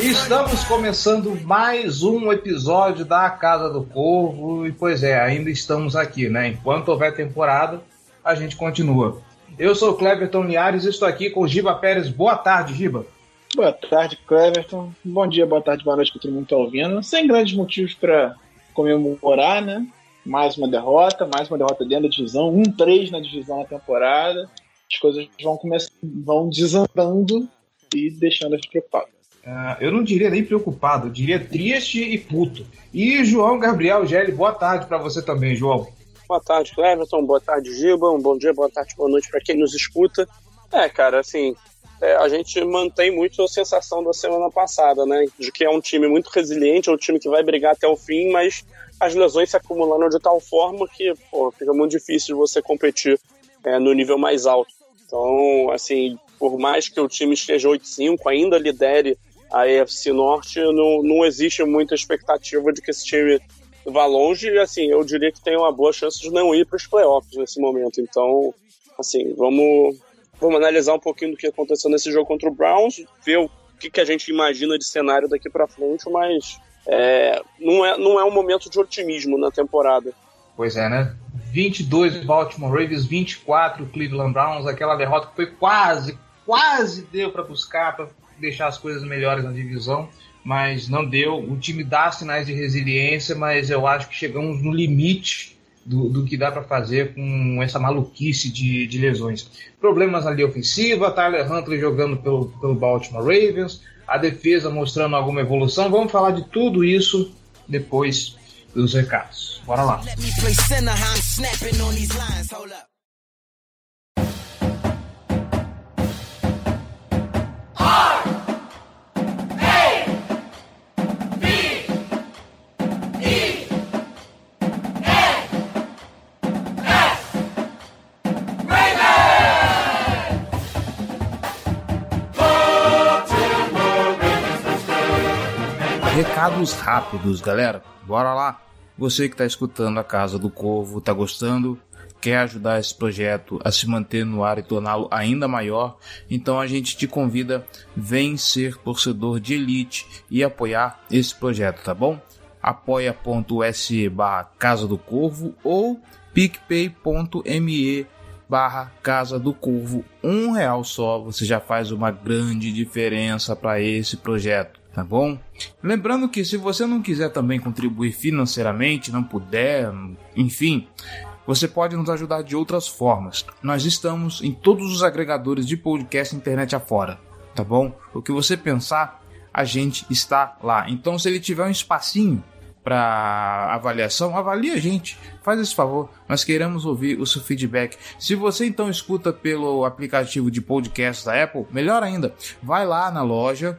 Estamos começando mais um episódio da Casa do Corvo e pois é, ainda estamos aqui, né? Enquanto houver temporada, a gente continua. Eu sou o Cleverton Liares e estou aqui com o Giba Pérez. Boa tarde, Giba. Boa tarde, Cleverton. Bom dia, boa tarde, boa noite que todo mundo está ouvindo. Sem grandes motivos para comemorar, né? Mais uma derrota, mais uma derrota dentro da divisão, um 3 na divisão na temporada. As coisas vão começar, vão desandando e deixando a gente preocupado. Uh, eu não diria nem preocupado, eu diria triste e puto. E João Gabriel Gelli, boa tarde para você também, João. Boa tarde, Cleverton. Boa tarde, Giba. Um bom dia, boa tarde, boa noite para quem nos escuta. É, cara, assim, é, a gente mantém muito a sensação da semana passada, né? De que é um time muito resiliente, é um time que vai brigar até o fim, mas as lesões se acumulando de tal forma que pô, fica muito difícil de você competir é, no nível mais alto. Então, assim, por mais que o time esteja 8-5, ainda lidere a AFC Norte, não, não existe muita expectativa de que esse time vá longe. E, assim, eu diria que tem uma boa chance de não ir para os playoffs nesse momento. Então, assim, vamos, vamos analisar um pouquinho do que aconteceu nesse jogo contra o Browns, ver o que, que a gente imagina de cenário daqui para frente, mas é, não, é, não é um momento de otimismo na temporada. Pois é, né? 22 Baltimore Ravens, 24 Cleveland Browns, aquela derrota que foi quase, quase deu para buscar, para deixar as coisas melhores na divisão, mas não deu. O time dá sinais de resiliência, mas eu acho que chegamos no limite do, do que dá para fazer com essa maluquice de, de lesões. Problemas linha ofensiva, Tyler Huntley jogando pelo, pelo Baltimore Ravens, a defesa mostrando alguma evolução. Vamos falar de tudo isso depois dos recados. Bora lá. Recados rápidos, galera. Bora lá. Você que está escutando a Casa do Corvo, está gostando? Quer ajudar esse projeto a se manter no ar e torná-lo ainda maior? Então a gente te convida, vem ser torcedor de elite e apoiar esse projeto, tá bom? apoia.se barra Casa do Corvo ou picpay.me barra Casa do Corvo. Um real só, você já faz uma grande diferença para esse projeto tá bom? Lembrando que se você não quiser também contribuir financeiramente, não puder, enfim, você pode nos ajudar de outras formas. Nós estamos em todos os agregadores de podcast internet afora, tá bom? O que você pensar, a gente está lá. Então, se ele tiver um espacinho para avaliação, avalie a gente. Faz esse favor. Nós queremos ouvir o seu feedback. Se você então escuta pelo aplicativo de podcast da Apple, melhor ainda, vai lá na loja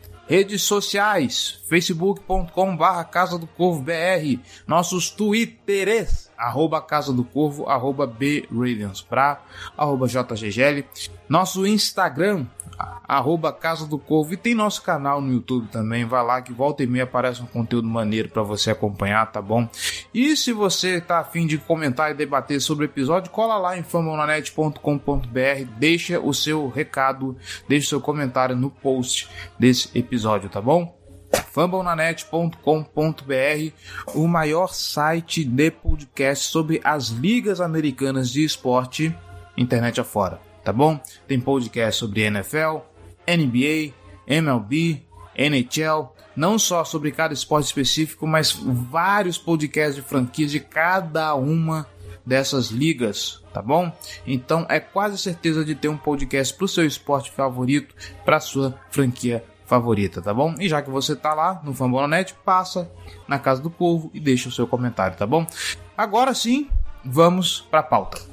Redes sociais, facebook.com barra Casa do Corvo BR, nossos twitters, arroba Casa do Corvo, arroba B pra, arroba JGGL, nosso Instagram, arroba Casa do Corvo, e tem nosso canal no YouTube também, vai lá que volta e meia aparece um conteúdo maneiro para você acompanhar, tá bom? E se você tá afim de comentar e debater sobre o episódio, cola lá em famonanet.com.br, deixa o seu recado, deixa o seu comentário no post desse episódio, tá bom? fumblenanet.com.br, o maior site de podcast sobre as ligas americanas de esporte internet afora, tá bom? Tem podcast sobre NFL, NBA, MLB, NHL, não só sobre cada esporte específico, mas vários podcasts de franquias de cada uma dessas ligas, tá bom? Então é quase certeza de ter um podcast para o seu esporte favorito, para sua franquia favorita, tá bom? E já que você tá lá no Fambonanet, passa na Casa do Povo e deixa o seu comentário, tá bom? Agora sim, vamos para a pauta.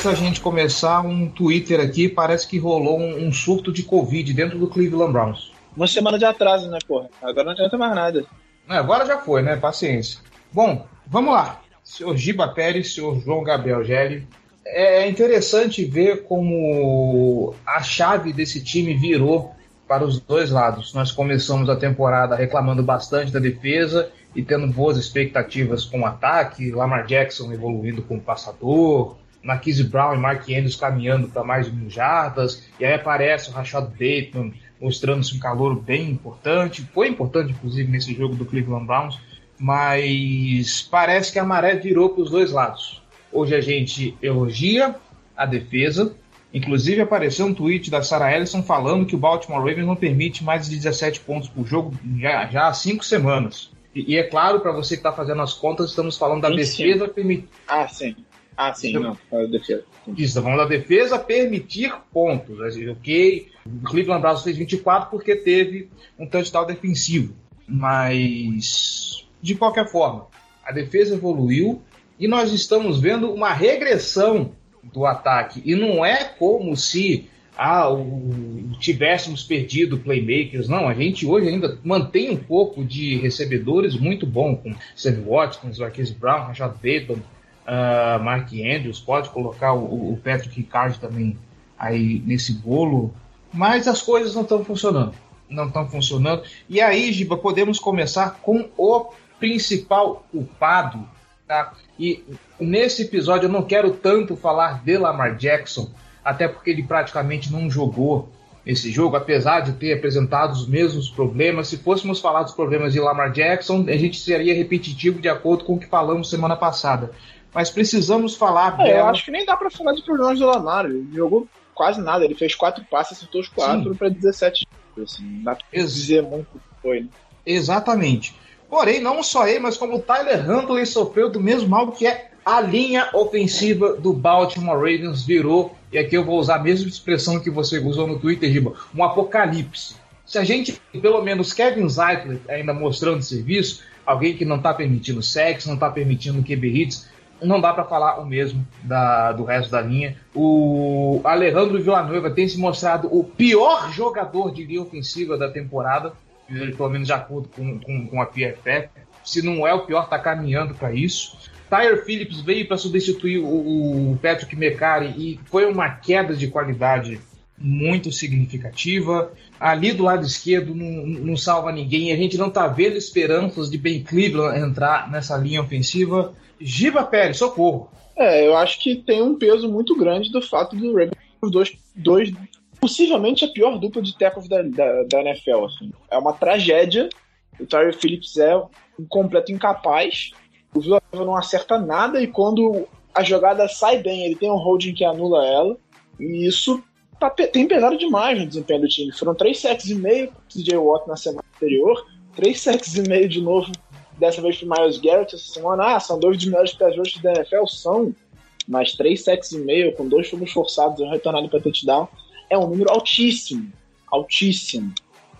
Antes da gente começar, um Twitter aqui, parece que rolou um, um, surto de Covid dentro do Cleveland Browns. Uma semana de atraso, né, porra? Agora não adianta mais nada. É, agora já foi, né? Paciência. Bom, vamos lá. Senhor Giba Pérez, senhor João Gabriel Gelli. É interessante ver como a chave desse time virou para os dois lados. Nós começamos a temporada reclamando bastante da defesa e tendo boas expectativas com o ataque, Lamar Jackson evoluindo como passador, Marquise Brown e Mark Andrews caminhando para mais de mil jardas, e aí aparece o Rashad Bateman mostrando-se um calor bem importante, foi importante inclusive nesse jogo do Cleveland Browns, mas parece que a maré virou para os dois lados. Hoje a gente elogia a defesa, inclusive apareceu um tweet da Sarah Ellison falando que o Baltimore Ravens não permite mais de 17 pontos por jogo já, já há cinco semanas. E, e é claro, para você que está fazendo as contas, estamos falando da defesa permitir. Ah, sim. Ah, sim, não. A defesa. Isso, tá falando da defesa permitir pontos. Ok, o Cleveland Browns fez 24 porque teve um touchdown defensivo. Mas, de qualquer forma, a defesa evoluiu e nós estamos vendo uma regressão do ataque. E não é como se ah, o, tivéssemos perdido playmakers. Não, a gente hoje ainda mantém um pouco de recebedores muito bom, com Sammy Watkins, Marquise Brown, Rashad Bateman, uh, Mark Andrews, pode colocar o, o Patrick Ricard também aí nesse bolo, mas as coisas não estão funcionando. Não estão funcionando. E aí, Giba, podemos começar com o principal culpado. Tá? E nesse episódio eu não quero tanto falar de Lamar Jackson, até porque ele praticamente não jogou esse jogo, apesar de ter apresentado os mesmos problemas. Se fôssemos falar dos problemas de Lamar Jackson, a gente seria repetitivo de acordo com o que falamos semana passada mas precisamos falar é, dela. Eu acho que nem dá para falar de problemas do Lamar. Ele jogou quase nada. Ele fez quatro passes, acertou os quatro para 17. Assim, não dá pra Ex dizer muito o que foi. Né? Exatamente. Porém, não só ele, mas como o Tyler Huntley sofreu do mesmo mal que é a linha ofensiva do Baltimore Ravens virou, e aqui eu vou usar a mesma expressão que você usou no Twitter, Riba, um apocalipse. Se a gente, pelo menos Kevin Zeitler ainda mostrando serviço, alguém que não está permitindo sexo, não está permitindo QB hits, não dá para falar o mesmo da, do resto da linha. O Alejandro Villanueva tem se mostrado o pior jogador de linha ofensiva da temporada, pelo menos de acordo com, com, com a PFF. Se não é o pior, está caminhando para isso. Tyre Phillips veio para substituir o, o Patrick McCarry e foi uma queda de qualidade muito significativa. Ali do lado esquerdo não, não salva ninguém. A gente não está vendo esperanças de Ben Cleveland entrar nessa linha ofensiva. Giba Pérez, socorro. É, eu acho que tem um peso muito grande do fato do Ravens dois, dois possivelmente a pior dupla de tackles da, da, da NFL. Assim. É uma tragédia. O Tyre Phillips é um completo incapaz. O Villanova não acerta nada e quando a jogada sai bem, ele tem um holding que anula ela. E isso tá, tem pesado demais no desempenho do time. Foram três sacks e meio com o TJ Watt na semana anterior, três sacks e meio de novo dessa vez pro Miles Garrett essa semana. Ah, são dois dos melhores rushers da NFL? São. Mas três sacks e meio, com dois fomos forçados e um retornado para touchdown, é um número altíssimo. Altíssimo.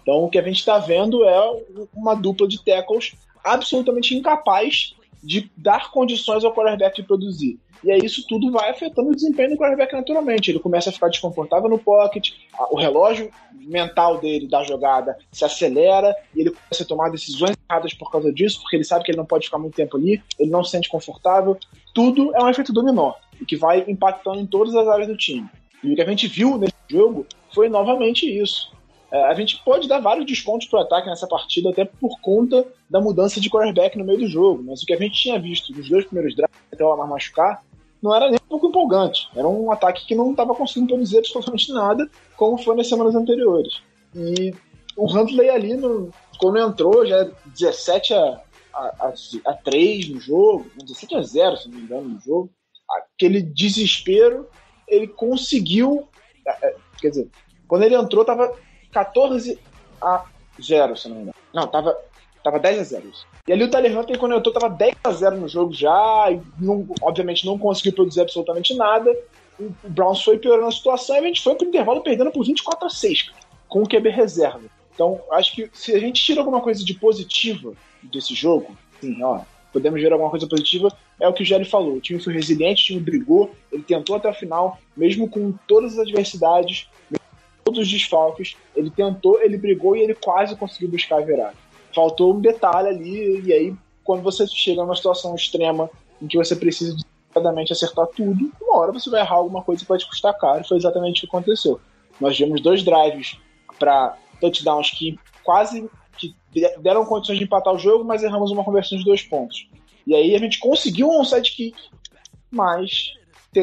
Então o que a gente está vendo é uma dupla de tackles absolutamente incapaz de dar condições ao quarterback de produzir. E aí isso tudo vai afetando o desempenho do quarterback naturalmente. Ele começa a ficar desconfortável no pocket, o relógio mental dele da jogada se acelera e ele começa a tomar decisões erradas por causa disso, porque ele sabe que ele não pode ficar muito tempo ali, ele não se sente confortável. Tudo é um efeito dominó e que vai impactando em todas as áreas do time. E o que a gente viu nesse jogo foi novamente isso. É, a gente pode dar vários descontos para o ataque nessa partida, até por conta da mudança de quarterback no meio do jogo. Mas o que a gente tinha visto nos dois primeiros drafts, até o Lamar machucar, não era nem um pouco empolgante. Era um ataque que não estava conseguindo produzir absolutamente nada, como foi nas semanas anteriores. E o Huntley ali, no, quando entrou, já é 17 a, a, a, a 3 no jogo, 17 a 0, se não me engano, no jogo. Aquele desespero, ele conseguiu. É, é, quer dizer, quando ele entrou, tava 14 a 0, se não me engano. Não, tava, tava 10 a 0. E ali o Tyler Hunter, quando entrou, tava 10 a 0 no jogo já, e não, obviamente não conseguiu produzir absolutamente nada. O Browns foi piorando a situação e a gente foi pro intervalo perdendo por 24 a 6, com o QB reserva. Então, acho que se a gente tira alguma coisa de positiva desse jogo, sim, ó, podemos ver alguma coisa positiva, é o que o Jerry falou. O time foi resiliente, o time brigou, ele tentou até o final, mesmo com todas as adversidades, todos os desfalques, ele tentou, ele brigou e ele quase conseguiu buscar a virada faltou um detalhe ali, e aí, quando você chega numa situação extrema em que você precisa de acertar tudo, uma hora você vai errar alguma coisa que pode custar caro, e foi exatamente o que aconteceu. Nós tivemos dois drives para touchdowns que quase que deram condições de empatar o jogo, mas erramos uma conversão de dois pontos. E aí a gente conseguiu um sidekick, mas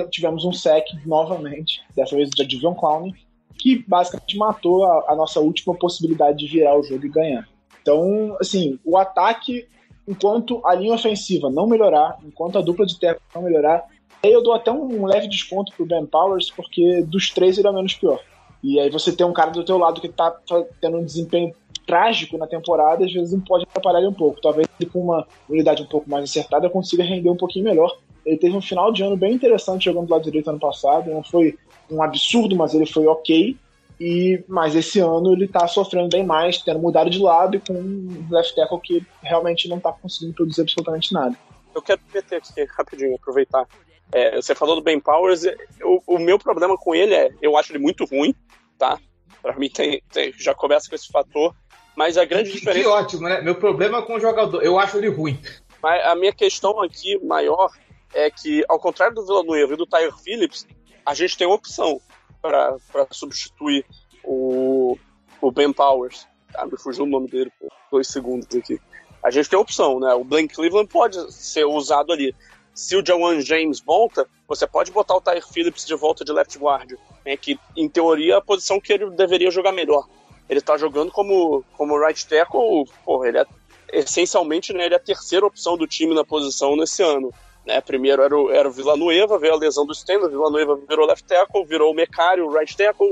tivemos um sec novamente, dessa vez da Divion Clown, que basicamente matou a, a nossa última possibilidade de virar o jogo e ganhar. Então, assim, o ataque, enquanto a linha ofensiva não melhorar, enquanto a dupla de terra não melhorar, aí eu dou até um leve desconto pro Ben Powers, porque dos três ele é o menos pior. E aí você tem um cara do teu lado que tá tendo um desempenho trágico na temporada, às vezes pode atrapalhar ele um pouco. Talvez ele com uma unidade um pouco mais acertada consiga render um pouquinho melhor. Ele teve um final de ano bem interessante jogando do lado direito ano passado. Não foi um absurdo, mas ele foi ok. E, mas esse ano ele tá sofrendo bem mais, tendo mudado de lado e com um left tackle que realmente não tá conseguindo produzir absolutamente nada. Eu quero meter aqui rapidinho, aproveitar. É, você falou do Ben Powers, o, o, meu problema com ele é, eu acho ele muito ruim, tá? Pra mim tem, tem já começa com esse fator, mas a grande que, diferença... Que ótimo, né? Meu problema com o jogador, eu acho ele ruim. Mas a minha questão aqui maior é que, ao contrário do Villanueva e do Tyre Phillips, a gente tem opção para substituir o, o Ben Powers. Ah, me fugiu o nome dele por dois segundos aqui. A gente tem opção, né? O Blaine Cleveland pode ser usado ali. Se o Jawan James volta, você pode botar o Tyre Phillips de volta de left guard, né? que em teoria é a posição que ele deveria jogar melhor. Ele tá jogando como, como right tackle, porra, ele é essencialmente né, ele é a terceira opção do time na posição nesse ano. Né? Primeiro era o, era o Villanueva, veio a lesão do Stanley, o Villanueva virou left tackle, virou o Mecário, o right tackle,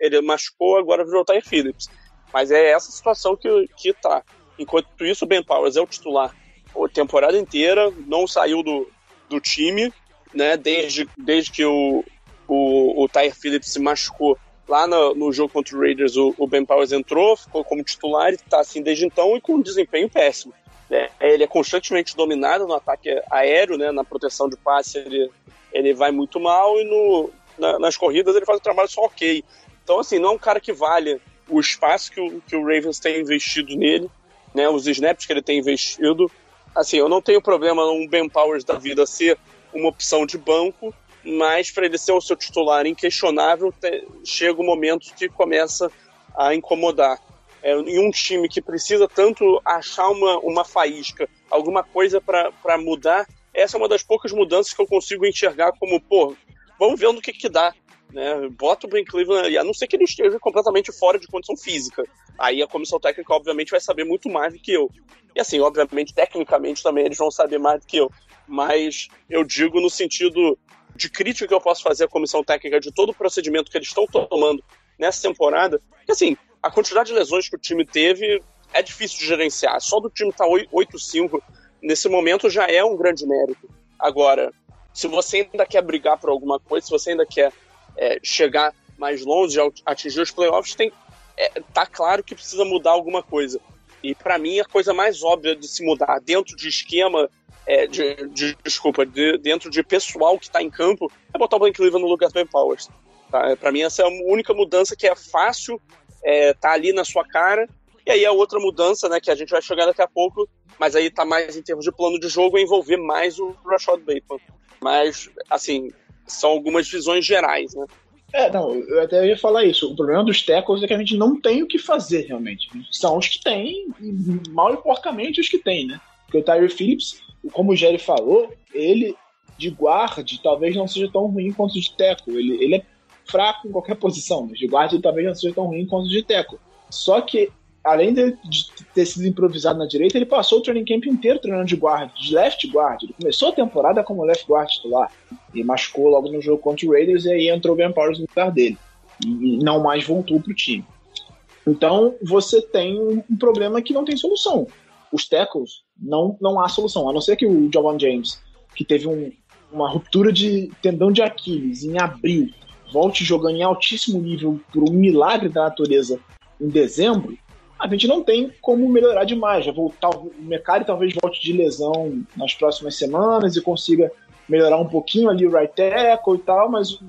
ele machucou, agora virou o Ty Phillips. Mas é essa situação que, que tá. Enquanto isso, o Ben Powers é o titular a temporada inteira, não saiu do, do time, né? Desde, desde que o, o, o Ty Phillips se machucou lá no, no jogo contra o Raiders, o, o Ben Powers entrou, ficou como titular e tá assim desde então e com um desempenho péssimo. Né? Ele é constantemente dominado no ataque aéreo, né? na proteção de passe ele, ele vai muito mal e no, na, nas corridas ele faz um trabalho só ok. Então, assim, não é um cara que vale o espaço que o, que o Ravens tem investido nele, né? os snaps que ele tem investido. Assim, eu não tenho problema um Ben Powers da vida ser uma opção de banco, mas para ele ser o seu titular inquestionável, te, chega um momento que começa a incomodar é, em um time que precisa tanto achar uma, uma faísca, alguma coisa para mudar, essa é uma das poucas mudanças que eu consigo enxergar como, pô, vamos ver no que que dá. Né? Bota o Ben Cleveland, a não ser que ele esteja completamente fora de condição física. Aí a comissão técnica, obviamente, vai saber muito mais do que eu. E assim, obviamente, tecnicamente também eles vão saber mais do que eu. Mas eu digo no sentido de crítica que eu posso fazer à comissão técnica de todo o procedimento que eles estão tomando nessa temporada. Que assim, a quantidade de lesões que o time teve é difícil de gerenciar. Só do time estar tá 8-5 nesse momento já é um grande mérito. Agora, se você ainda quer brigar por alguma coisa, se você ainda quer é, chegar mais longe, atingir os playoffs, tem, é, tá claro que precisa mudar alguma coisa. E para mim a coisa mais óbvia de se mudar dentro de esquema, é, de, de, desculpa, de, dentro de pessoal que está em campo, é botar o Blake Cleveland no lugar do Ben Powers. Tá? Para mim essa é a única mudança que é fácil é, tá ali na sua cara. E aí a outra mudança, né, que a gente vai chegar daqui a pouco, mas aí tá mais em termos de plano de jogo, é envolver mais o Rashad Bateman. Mas, assim, são algumas visões gerais, né? É, não, eu até ia falar isso. O problema dos tackles é que a gente não tem o que fazer, realmente. São os que tem, e mal e porcamente os que tem, né? Porque o Tyree Phillips, como o Jerry falou, ele de guard talvez não seja tão ruim quanto de tackle. Ele, ele é fraco em qualquer posição, mas de guard ele talvez não seja tão ruim quanto de tackle. Só que, além de, ter sido improvisado na direita, ele passou o training camp inteiro treinando de guard, de left guard. Ele começou a temporada como left guard titular e machucou logo no jogo contra o Raiders e aí entrou o Ben Powers no lugar dele. E não mais voltou pro time. Então, você tem um problema que não tem solução. Os tackles, não, não há solução. A não ser que o Javon James, que teve um, uma ruptura de tendão de Aquiles em abril, volte jogando em altíssimo nível por um milagre da natureza em dezembro, a gente não tem como melhorar demais. Já voltar, o Mecari talvez volte de lesão nas próximas semanas e consiga melhorar um pouquinho ali o right tackle e tal, mas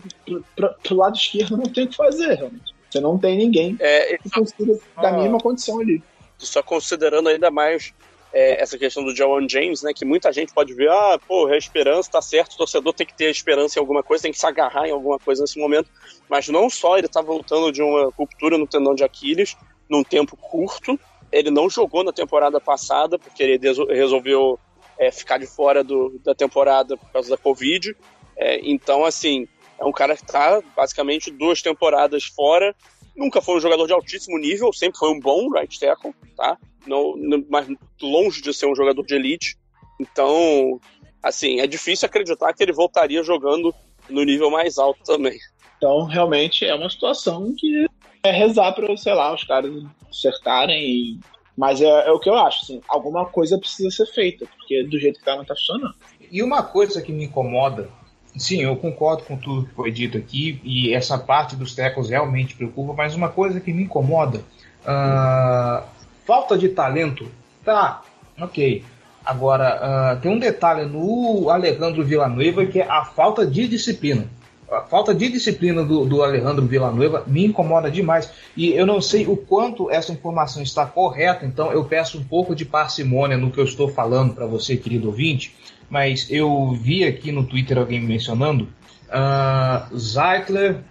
pro, pro lado esquerdo não tem o que fazer, realmente. Você não tem ninguém É, que consiga da mesma condição ali. só considerando ainda mais é, essa questão do Jawan James, né? Que muita gente pode ver, ah, pô, é a esperança, tá certo, o torcedor tem que ter esperança em alguma coisa, tem que se agarrar em alguma coisa nesse momento. Mas não só ele tá voltando de uma ruptura no tendão de Aquiles, num tempo curto. Ele não jogou na temporada passada, porque ele resolveu é, ficar de fora do, da temporada por causa da Covid. É, então, assim, é um cara que tá basicamente duas temporadas fora. Nunca foi um jogador de altíssimo nível, sempre foi um bom right tackle, tá? Não, não- mas longe de ser um jogador de elite. Então, assim, é difícil acreditar que ele voltaria jogando no nível mais alto também. Então, realmente é uma situação que é rezar para, sei lá, os caras acertarem. e- Mas é, é o que eu acho, assim, alguma coisa precisa ser feita, porque do jeito que tá, não tá funcionando. E uma coisa que me incomoda, sim, eu concordo com tudo que foi dito aqui, e essa parte dos tecos realmente preocupa, mas uma coisa que me incomoda, ah, falta de talento, tá, ok. Agora, ah, tem um detalhe no Alejandro Villanueva que é a falta de disciplina. A falta de disciplina do, do Alejandro Villanueva me incomoda demais. E eu não sei o quanto essa informação está correta, então eu peço um pouco de parcimônia no que eu estou falando para você, querido ouvinte. Mas eu vi aqui no Twitter alguém mencionando uh, Zeitler,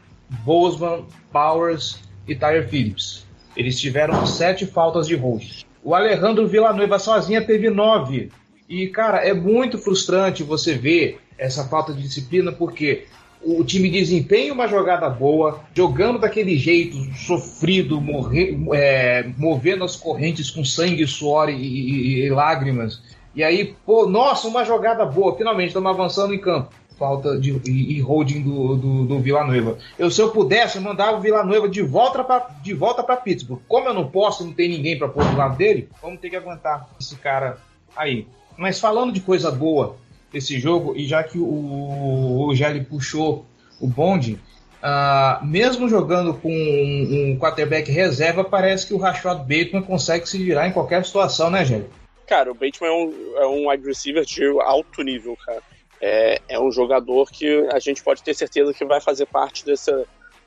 Bozeman, Powers e Tyler Phillips. Eles tiveram sete faltas de hold. O Alejandro Villanueva sozinha teve nove. E, cara, é muito frustrante você ver essa falta de disciplina, porque o time desempenha uma jogada boa, jogando daquele jeito, sofrido, morre, é, movendo as correntes com sangue, suor e, e, e, lágrimas. E aí, pô, nossa, uma jogada boa, finalmente estamos avançando em campo. Falta de e, e holding do, do, do Villanueva. Eu, se eu pudesse, eu mandava o Villanueva de volta para de volta para Pittsburgh. Como eu não posso, não tem ninguém para pôr do lado dele, vamos ter que aguentar esse cara aí. Mas falando de coisa boa, esse jogo, e já que o, o Gelli puxou o bonde, uh, mesmo jogando com um, um, quarterback reserva, parece que o Rashad Bateman consegue se virar em qualquer situação, né, Gelli? Cara, o Bateman é um, é um wide receiver de alto nível, cara. É, é um jogador que a gente pode ter certeza que vai fazer parte desse,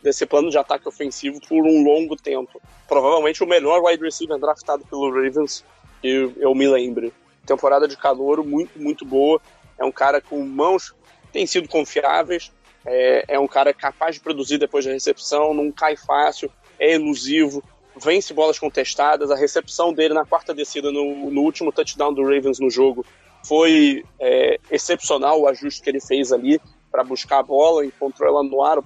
desse plano de ataque ofensivo por um longo tempo. Provavelmente o melhor wide receiver draftado pelo Ravens, que eu me lembre. Temporada de calor muito, muito boa é um cara com mãos tem sido confiáveis, é, é, um cara capaz de produzir depois da recepção, não cai fácil, é elusivo, vence bolas contestadas. A recepção dele na quarta descida no, no último touchdown do Ravens no jogo foi é, excepcional o ajuste que ele fez ali para buscar a bola, encontrou ela no ar, o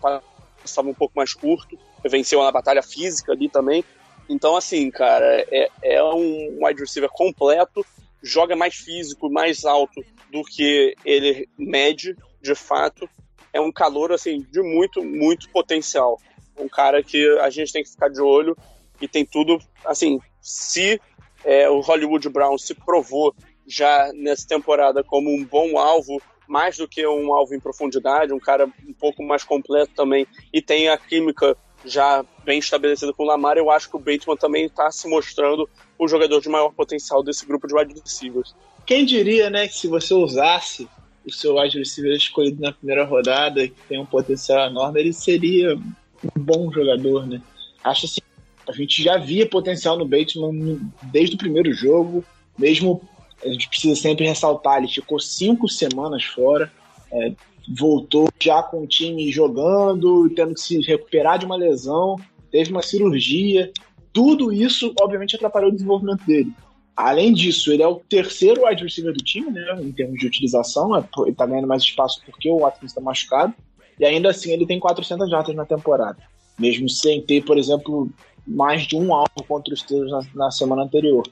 estava um pouco mais curto, venceu na batalha física ali também. Então, assim, cara, é, é um wide receiver completo, joga mais físico, mais alto do que ele mede, de fato. É um calor, assim, de muito, muito potencial. Um cara que a gente tem que ficar de olho e tem tudo, assim, se é, o Hollywood Brown se provou já nessa temporada como um bom alvo, mais do que um alvo em profundidade, um cara um pouco mais completo também, e tem a química já bem estabelecida com o Lamar, eu acho que o Bateman também está se mostrando o jogador de maior potencial desse grupo de wide receivers. Quem diria, né, que se você usasse o seu wide receiver escolhido na primeira rodada, que tem um potencial enorme, ele seria um bom jogador, né? Acho assim, a gente já via potencial no Bateman desde o primeiro jogo, mesmo a gente precisa sempre ressaltar, ele ficou cinco semanas fora, é, voltou já com o time jogando, tendo que se recuperar de uma lesão, teve uma cirurgia, tudo isso obviamente atrapalhou o desenvolvimento dele. Além disso, ele é o terceiro wide receiver do time, né? Em termos de utilização, é ele tá ganhando mais espaço porque o Watkins está machucado. E ainda assim, ele tem 400 jardas na temporada. Mesmo sem ter, por exemplo, mais de um alvo contra os Steelers na, na semana anterior.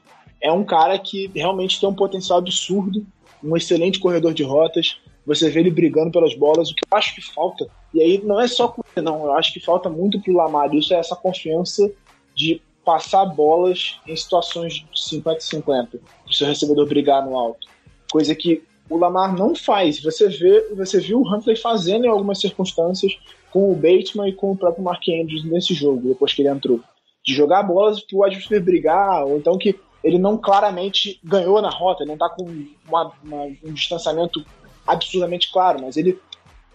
É um cara que realmente tem um potencial absurdo, um excelente corredor de rotas. Você vê ele brigando pelas bolas, o que eu acho que falta. E aí não é só com ele, não. Eu acho que falta muito pro Lamar. Isso é essa confiança de passar bolas em situações de 50-50, o seu recebedor brigar no alto. Coisa que o Lamar não faz. Você vê, você viu o Huntley fazendo em algumas circunstâncias com o Bateman e com o próprio Mark Andrews nesse jogo, depois que ele entrou. De jogar bolas pro adversário brigar, ou então que ele não claramente ganhou na rota, ele não tá com uma, uma, um distanciamento absurdamente claro, mas ele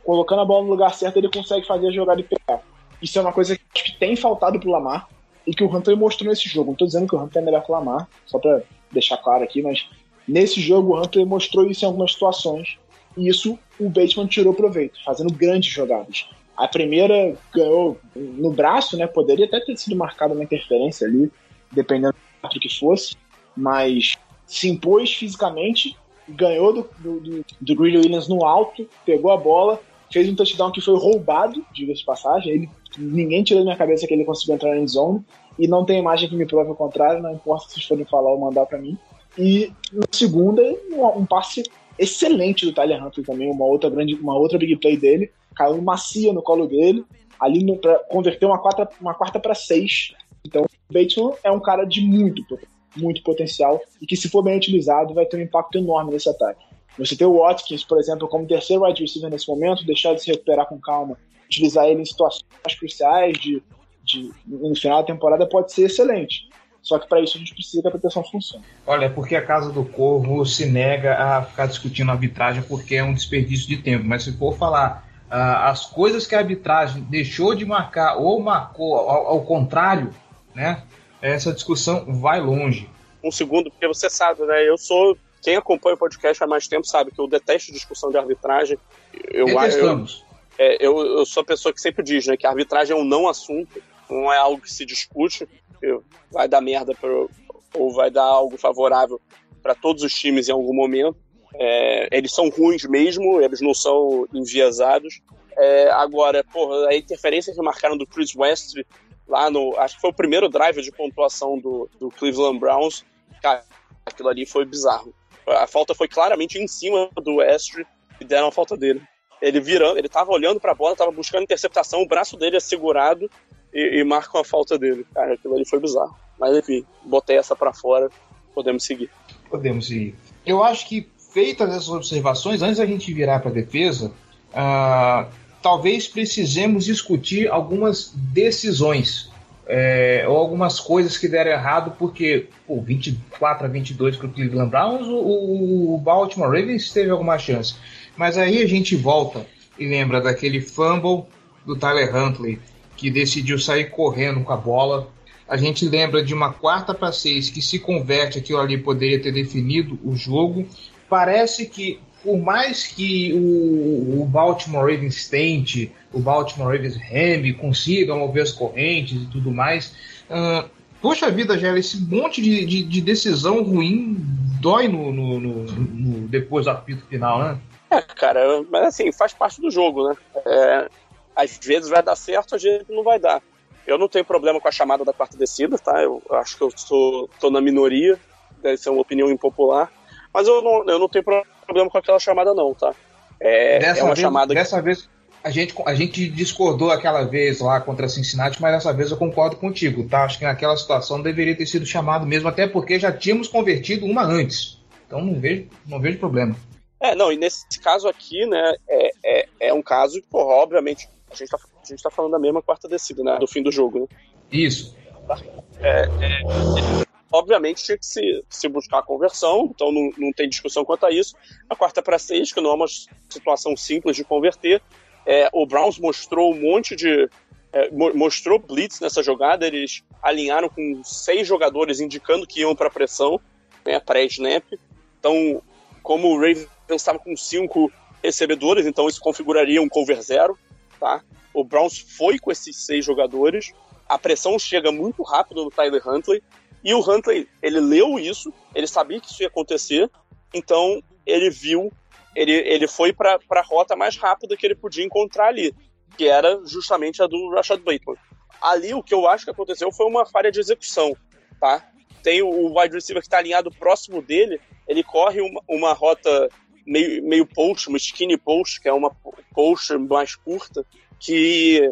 colocando a bola no lugar certo, ele consegue fazer a jogada e pegar. Isso é uma coisa que acho que tem faltado pro Lamar e que o Hunter mostrou nesse jogo. Não tô dizendo que o Hunter é melhor que o Lamar, só para deixar claro aqui, mas nesse jogo o Hunter mostrou isso em algumas situações e isso o Bateman tirou proveito, fazendo grandes jogadas. A primeira ganhou no braço, né? Poderia até ter sido marcada uma interferência ali, dependendo do que fosse, mas se impôs fisicamente, ganhou do, do, do Greedy Williams no alto, pegou a bola, fez um touchdown que foi roubado, diga-se de passagem. Ele, ninguém tirou da minha cabeça que ele conseguiu entrar na zone e não tem imagem que me prove o contrário, não importa se vocês forem falar ou mandar para mim. E na segunda, um, um, passe excelente do Tyler Huntley também, uma outra grande, uma outra big play dele, caiu macia no colo dele, ali para converter uma quarta, uma quarta para seis. Então, Bateman é um cara de muito, muito potencial e que, se for bem utilizado, vai ter um impacto enorme nesse ataque. Você ter o Watkins, por exemplo, como terceiro wide receiver nesse momento, deixar de se recuperar com calma, utilizar ele em situações cruciais de, de, no final da temporada pode ser excelente. Só que para isso a gente precisa que a proteção funcione. Olha, é porque a Casa do Corvo se nega a ficar discutindo arbitragem porque é um desperdício de tempo. Mas se for falar uh, as coisas que a arbitragem deixou de marcar ou marcou ao, ao contrário, né? Essa discussão vai longe. Um segundo, porque você sabe, né? Eu sou quem acompanha o podcast há mais tempo sabe que eu detesto discussão de arbitragem. Eu, Detestamos. Eu, é, eu, eu, sou a pessoa que sempre diz né, que a arbitragem é um não assunto, não é algo que se discute, vai dar merda pra, ou vai dar algo favorável para todos os times em algum momento. É, eles são ruins mesmo, eles não são enviesados. É, agora, porra, a interferência que marcaram do Chris West lá no. Acho que foi o primeiro drive de pontuação do, do Cleveland Browns. Cara, aquilo ali foi bizarro. A falta foi claramente em cima do Westry e deram a falta dele. Ele virando, ele tava olhando para a bola, tava buscando interceptação, o braço dele é segurado e, e marcam a falta dele. Cara, aquilo ali foi bizarro. Mas enfim, botei essa para fora, podemos seguir. Podemos seguir. Eu acho que feitas essas observações, antes da gente virar para a defesa, uh, talvez precisemos discutir algumas decisões é, ou algumas coisas que deram errado, porque pô, 24 a 22 para o Cleveland Browns, o, o, Baltimore Ravens teve alguma chance. Mas aí a gente volta e lembra daquele fumble do Tyler Huntley, que decidiu sair correndo com a bola. A gente lembra de uma quarta para seis que se converte, aquilo ali poderia ter definido o jogo. Parece que, por mais que o, o Baltimore Ravens tente o Baltimore Ravens reme, consiga mover as correntes e tudo mais. Uh, poxa vida, Gera, esse monte de, de, de, decisão ruim dói no, no, no, no, depois do apito final, né? É, cara, mas assim, faz parte do jogo, né? É, às vezes vai dar certo, às vezes não vai dar. Eu não tenho problema com a chamada da quarta descida, tá? Eu acho que eu sou, tô na minoria, deve ser uma opinião impopular, mas eu não, eu não tenho problema com aquela chamada não, tá? É, dessa é uma vez, chamada dessa vez a gente, a gente discordou aquela vez lá contra Cincinnati, mas dessa vez eu concordo contigo, tá? Acho que naquela situação deveria ter sido chamado mesmo, até porque já tínhamos convertido uma antes. Então não vejo, não vejo problema. É, não, e nesse caso aqui, né, é, é, é um caso porra, obviamente, a gente, tá, a gente tá falando da mesma quarta descida, né, do fim do jogo, né? Isso. É, é, obviamente tinha que se, se buscar a conversão, então não, não tem discussão quanto a isso. A quarta para seis, que não é uma situação simples de converter, é, o Browns mostrou um monte de. É, mostrou blitz nessa jogada, eles alinharam com seis jogadores indicando que iam para pressão, né, pré-snap. Então, como o Ravens estava com cinco recebedores, então isso configuraria um cover zero. Tá? O Browns foi com esses seis jogadores. A pressão chega muito rápido no Tyler Huntley. E o Huntley, ele leu isso, ele sabia que isso ia acontecer, então ele viu, ele, ele foi para a rota mais rápida que ele podia encontrar ali, que era justamente a do Rashad Bateman. Ali o que eu acho que aconteceu foi uma falha de execução, tá? Tem o wide receiver que está alinhado próximo dele, ele corre uma, uma rota meio, meio post, uma skinny post, que é uma post mais curta, que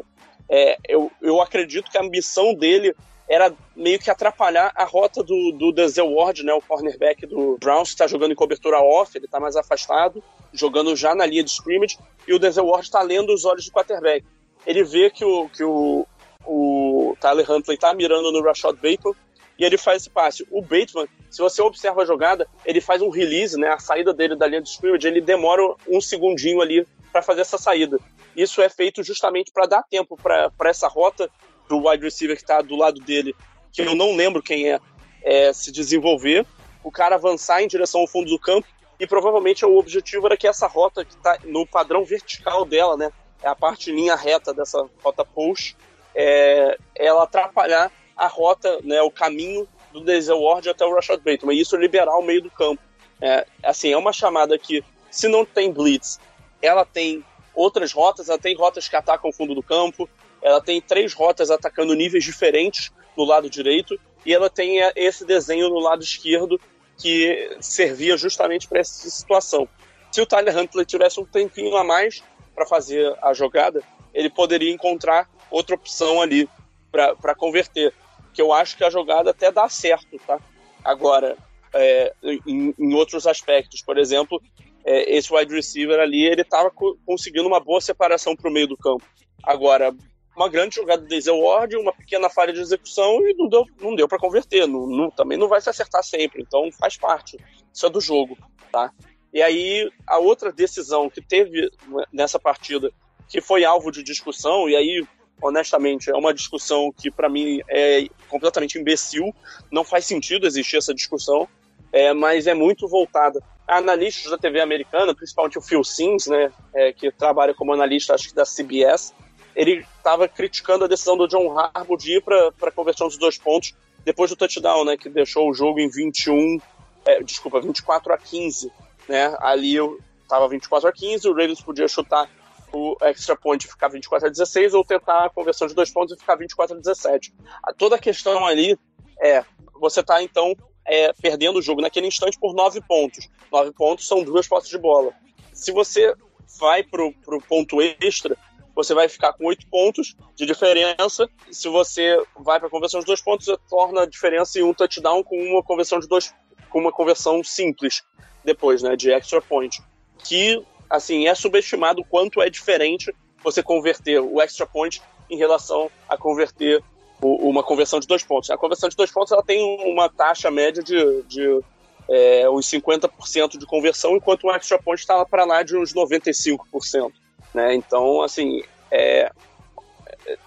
é, eu, eu acredito que a ambição dele era meio que atrapalhar a rota do, do Denzel Ward, né, o cornerback do Browns, está jogando em cobertura off, ele está mais afastado, jogando já na linha de scrimmage, e o Denzel Ward está lendo os olhos do quarterback. Ele vê que o, que o, o Tyler Huntley está mirando no Rashad Bateman, e ele faz esse passe. O Bateman, se você observa a jogada, ele faz um release, né, a saída dele da linha de scrimmage, ele demora um segundinho ali para fazer essa saída. Isso é feito justamente para dar tempo para essa rota do wide receiver que está do lado dele, que eu não lembro quem é, é, se desenvolver, o cara avançar em direção ao fundo do campo e provavelmente o objetivo era que essa rota que está no padrão vertical dela, né, é a parte linha reta dessa rota push, é, ela atrapalhar a rota, né, o caminho do Denzel Ward até o Rashad Bateman, e isso liberar o meio do campo. É, assim, é uma chamada que, se não tem blitz, ela tem outras rotas, ela tem rotas que atacam o fundo do campo, ela tem três rotas atacando níveis diferentes no lado direito, e ela tem esse desenho no lado esquerdo que servia justamente para essa situação. Se o Tyler Huntley tivesse um tempinho a mais para fazer a jogada, ele poderia encontrar outra opção ali para converter. Que eu acho que a jogada até dá certo, tá? Agora, é, em, em, outros aspectos, por exemplo, é, esse wide receiver ali, ele estava co conseguindo uma boa separação para o meio do campo. Agora, uma grande jogada do Denzel Ward, uma pequena falha de execução e não deu, não deu para converter. Não, não, também não vai se acertar sempre, então faz parte. Isso é do jogo, tá? E aí, a outra decisão que teve nessa partida, que foi alvo de discussão, e aí, honestamente, é uma discussão que para mim é completamente imbecil, não faz sentido existir essa discussão, é, mas é muito voltada a analistas da TV americana, principalmente o Phil Sims, né, é, que trabalha como analista, acho que da CBS, ele estava criticando a decisão do John Harbaugh de ir para a conversão dos dois pontos depois do touchdown, né, que deixou o jogo em 21, é, desculpa, 24 a 15, né? Ali estava 24 a 15, o Ravens podia chutar o extra point e ficar 24 a 16 ou tentar a conversão de dois pontos e ficar 24 a 17. A, toda a questão ali é, você está então é, perdendo o jogo naquele instante por 9 pontos. 9 pontos são duas postes de bola. Se você vai para o ponto extra, você vai ficar com oito pontos de diferença. Se você vai para a conversão de dois pontos, você torna a diferença em um touchdown com uma conversão de dois, com uma conversão simples depois, né, de extra point. Que assim é subestimado quanto é diferente você converter o extra point em relação a converter o, uma conversão de dois pontos. A conversão de dois pontos ela tem uma taxa média de, de é, uns 50% de conversão, enquanto o extra point está para lá de uns 95%. Né? Então, assim, é,